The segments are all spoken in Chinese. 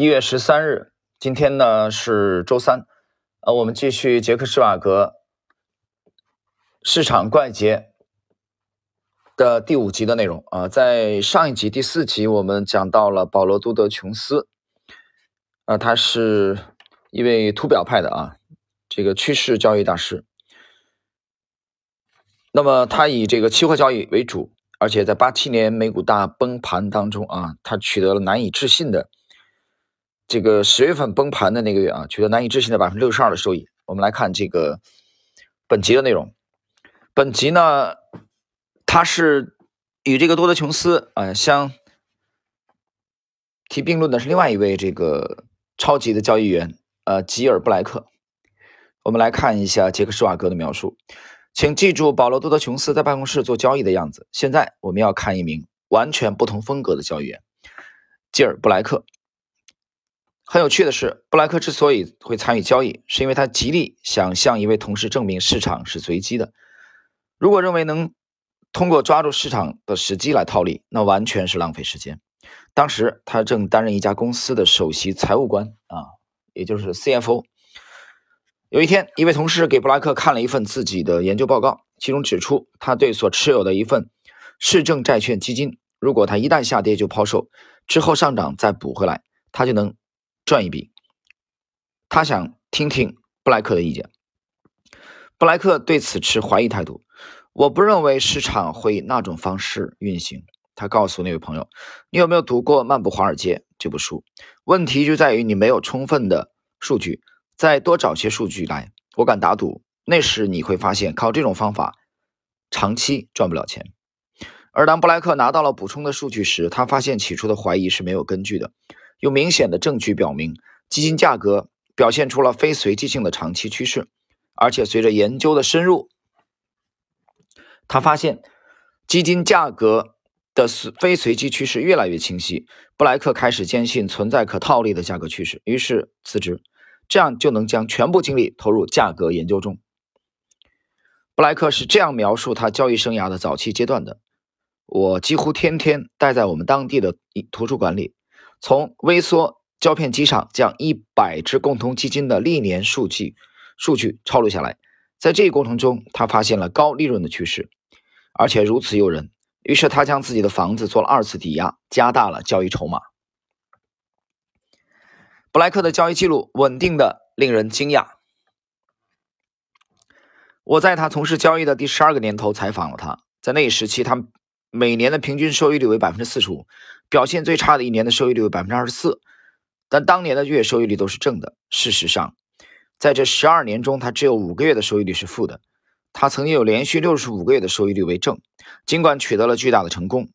一月十三日，今天呢是周三，呃，我们继续杰克施瓦格市场怪杰的第五集的内容啊。在上一集第四集，我们讲到了保罗·杜德琼斯，啊，他是一位图表派的啊，这个趋势交易大师。那么他以这个期货交易为主，而且在八七年美股大崩盘当中啊，他取得了难以置信的。这个十月份崩盘的那个月啊，取得难以置信的百分之六十二的收益。我们来看这个本集的内容。本集呢，它是与这个多德琼斯啊相提并论的是另外一位这个超级的交易员呃吉尔布莱克。我们来看一下杰克施瓦格的描述，请记住保罗多德琼斯在办公室做交易的样子。现在我们要看一名完全不同风格的交易员吉尔布莱克。很有趣的是，布莱克之所以会参与交易，是因为他极力想向一位同事证明市场是随机的。如果认为能通过抓住市场的时机来套利，那完全是浪费时间。当时他正担任一家公司的首席财务官啊，也就是 CFO。有一天，一位同事给布莱克看了一份自己的研究报告，其中指出他对所持有的一份市政债券基金，如果它一旦下跌就抛售，之后上涨再补回来，他就能。赚一笔，他想听听布莱克的意见。布莱克对此持怀疑态度。我不认为市场会以那种方式运行。他告诉那位朋友：“你有没有读过《漫步华尔街》这部书？问题就在于你没有充分的数据。再多找些数据来，我敢打赌，那时你会发现靠这种方法长期赚不了钱。”而当布莱克拿到了补充的数据时，他发现起初的怀疑是没有根据的。有明显的证据表明，基金价格表现出了非随机性的长期趋势，而且随着研究的深入，他发现基金价格的非随机趋势越来越清晰。布莱克开始坚信存在可套利的价格趋势，于是辞职，这样就能将全部精力投入价格研究中。布莱克是这样描述他交易生涯的早期阶段的：“我几乎天天待在我们当地的图书馆里。”从微缩胶片机上将一百只共同基金的历年数据数据抄录下来，在这一过程中，他发现了高利润的趋势，而且如此诱人。于是他将自己的房子做了二次抵押，加大了交易筹码。布莱克的交易记录稳定的令人惊讶。我在他从事交易的第十二个年头采访了他，在那一时期，他每年的平均收益率为百分之四十五。表现最差的一年的收益率为百分之二十四，但当年的月收益率都是正的。事实上，在这十二年中，他只有五个月的收益率是负的。他曾经有连续六十五个月的收益率为正。尽管取得了巨大的成功，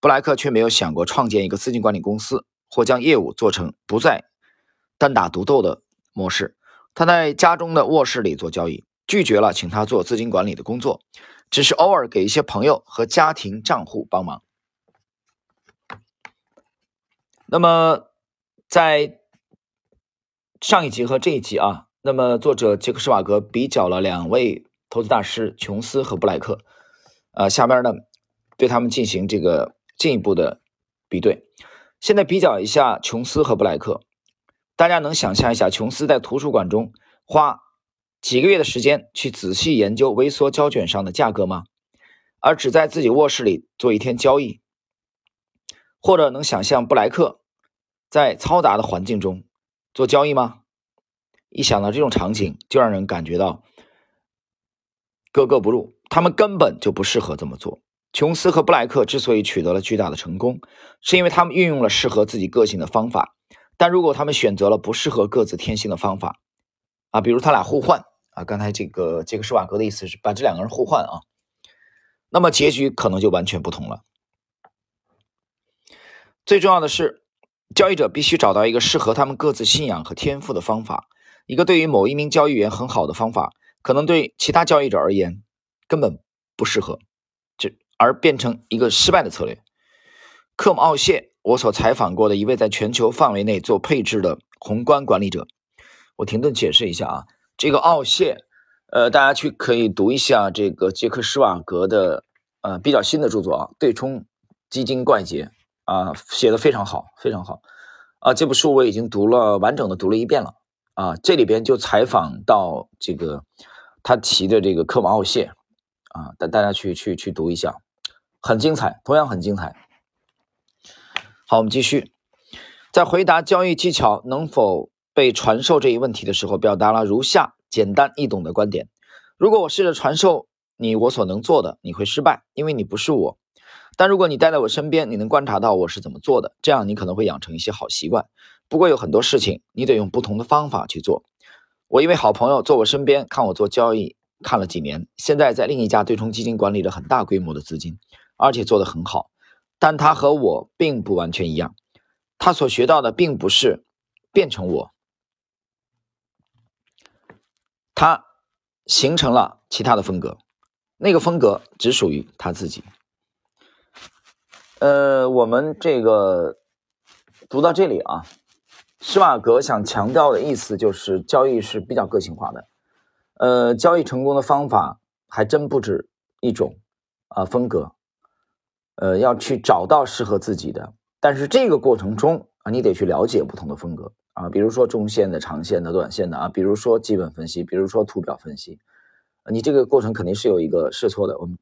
布莱克却没有想过创建一个资金管理公司或将业务做成不再单打独斗的模式。他在家中的卧室里做交易，拒绝了请他做资金管理的工作，只是偶尔给一些朋友和家庭账户帮忙。那么，在上一集和这一集啊，那么作者杰克施瓦格比较了两位投资大师琼斯和布莱克，呃，下边呢对他们进行这个进一步的比对。现在比较一下琼斯和布莱克，大家能想象一下，琼斯在图书馆中花几个月的时间去仔细研究微缩胶卷上的价格吗？而只在自己卧室里做一天交易？或者能想象布莱克在嘈杂的环境中做交易吗？一想到这种场景，就让人感觉到格格不入。他们根本就不适合这么做。琼斯和布莱克之所以取得了巨大的成功，是因为他们运用了适合自己个性的方法。但如果他们选择了不适合各自天性的方法，啊，比如他俩互换啊，刚才这个杰克施瓦格的意思是把这两个人互换啊，那么结局可能就完全不同了。最重要的是，交易者必须找到一个适合他们各自信仰和天赋的方法。一个对于某一名交易员很好的方法，可能对其他交易者而言根本不适合，这而变成一个失败的策略。克姆·奥谢，我所采访过的一位在全球范围内做配置的宏观管理者。我停顿解释一下啊，这个奥谢，呃，大家去可以读一下这个杰克·施瓦格的呃比较新的著作啊，《对冲基金怪杰》。啊，写的非常好，非常好，啊，这部书我已经读了完整的读了一遍了啊，这里边就采访到这个他提的这个科马奥谢啊，带大家去去去读一下，很精彩，同样很精彩。好，我们继续，在回答交易技巧能否被传授这一问题的时候，表达了如下简单易懂的观点：如果我试着传授你我所能做的，你会失败，因为你不是我。但如果你待在我身边，你能观察到我是怎么做的，这样你可能会养成一些好习惯。不过有很多事情你得用不同的方法去做。我一位好朋友坐我身边看我做交易，看了几年，现在在另一家对冲基金管理了很大规模的资金，而且做得很好。但他和我并不完全一样，他所学到的并不是变成我，他形成了其他的风格，那个风格只属于他自己。呃，我们这个读到这里啊，施瓦格想强调的意思就是交易是比较个性化的。呃，交易成功的方法还真不止一种啊，风格。呃，要去找到适合自己的，但是这个过程中啊，你得去了解不同的风格啊，比如说中线的、长线的、短线的啊，比如说基本分析，比如说图表分析，你这个过程肯定是有一个试错的。我们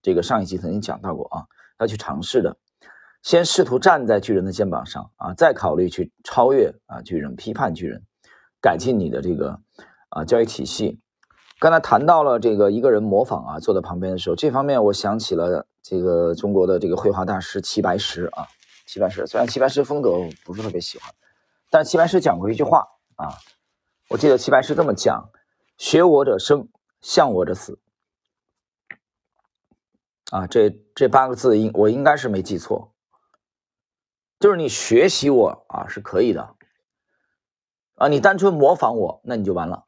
这个上一期曾经讲到过啊。要去尝试的，先试图站在巨人的肩膀上啊，再考虑去超越啊巨人，批判巨人，改进你的这个啊交易体系。刚才谈到了这个一个人模仿啊，坐在旁边的时候，这方面我想起了这个中国的这个绘画大师齐白石啊。齐白石虽然齐白石风格我不是特别喜欢，但齐白石讲过一句话啊，我记得齐白石这么讲：学我者生，向我者死。啊，这这八个字应我应该是没记错，就是你学习我啊是可以的，啊，你单纯模仿我那你就完了。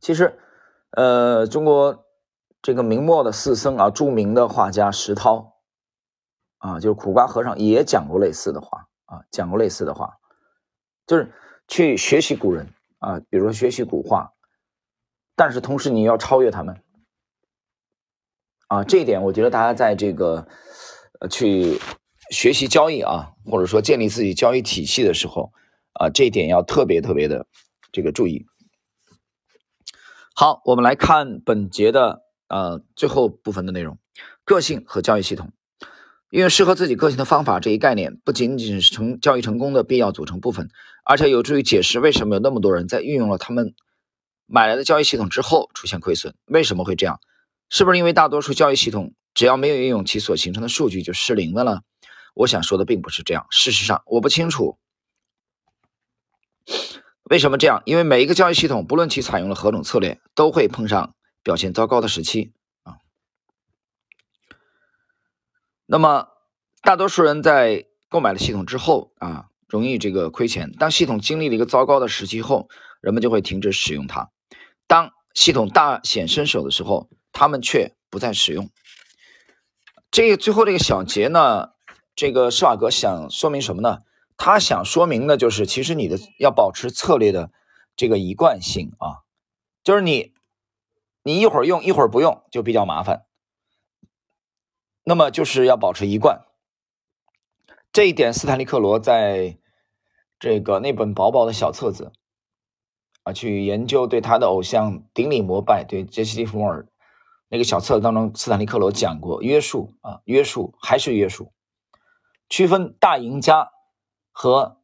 其实，呃，中国这个明末的四僧啊，著名的画家石涛，啊，就是苦瓜和尚也讲过类似的话啊，讲过类似的话，就是去学习古人啊，比如说学习古画，但是同时你要超越他们。啊，这一点我觉得大家在这个呃去学习交易啊，或者说建立自己交易体系的时候啊，这一点要特别特别的这个注意。好，我们来看本节的呃最后部分的内容：个性和交易系统。运用适合自己个性的方法这一概念，不仅仅是成交易成功的必要组成部分，而且有助于解释为什么有那么多人在运用了他们买来的交易系统之后出现亏损，为什么会这样。是不是因为大多数交易系统只要没有运用其所形成的数据就失灵了呢？我想说的并不是这样。事实上，我不清楚为什么这样。因为每一个交易系统，不论其采用了何种策略，都会碰上表现糟糕的时期啊。那么，大多数人在购买了系统之后啊，容易这个亏钱。当系统经历了一个糟糕的时期后，人们就会停止使用它。当系统大显身手的时候，他们却不再使用。这个最后这个小节呢，这个施瓦格想说明什么呢？他想说明的就是，其实你的要保持策略的这个一贯性啊，就是你你一会儿用一会儿不用就比较麻烦。那么就是要保持一贯。这一点，斯坦利克罗在这个那本薄薄的小册子啊，去研究对他的偶像顶礼膜拜，对杰西·利弗莫尔。那个小册子当中，斯坦利克罗讲过约束啊，约束还是约束，区分大赢家和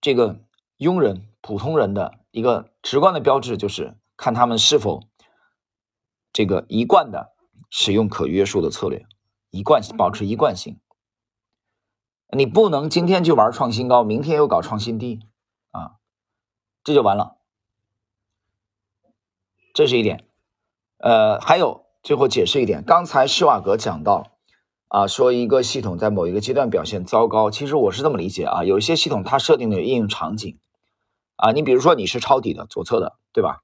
这个庸人、普通人的一个直观的标志，就是看他们是否这个一贯的使用可约束的策略，一贯保持一贯性。你不能今天就玩创新高，明天又搞创新低啊，这就完了。这是一点，呃，还有。最后解释一点，刚才施瓦格讲到，啊，说一个系统在某一个阶段表现糟糕，其实我是这么理解啊，有一些系统它设定的应用场景，啊，你比如说你是抄底的左侧的，对吧？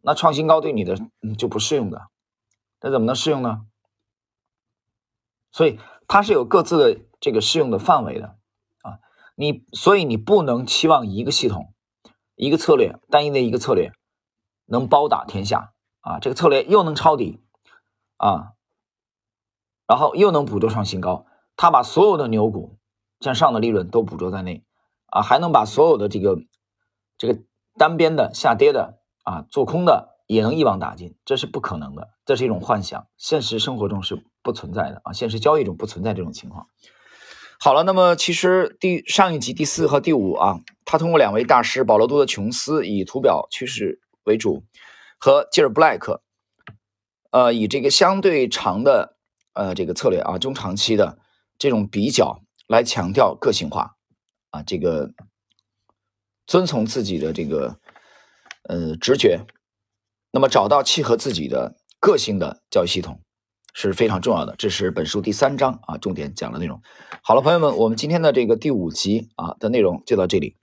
那创新高对你的就不适用的，那怎么能适用呢？所以它是有各自的这个适用的范围的，啊，你所以你不能期望一个系统、一个策略、单一的一个策略能包打天下啊，这个策略又能抄底。啊，然后又能捕捉创新高，他把所有的牛股向上的利润都捕捉在内啊，还能把所有的这个这个单边的下跌的啊做空的也能一网打尽，这是不可能的，这是一种幻想，现实生活中是不存在的啊，现实交易中不存在这种情况。好了，那么其实第上一集第四和第五啊，他通过两位大师保罗多的琼斯以图表趋势为主，和吉尔布莱克，呃，以这个相对长的呃这个策略啊，中长期的这种比较来强调个性化啊，这个遵从自己的这个呃直觉，那么找到契合自己的个性的教育系统。是非常重要的，这是本书第三章啊，重点讲的内容。好了，朋友们，我们今天的这个第五集啊的内容就到这里。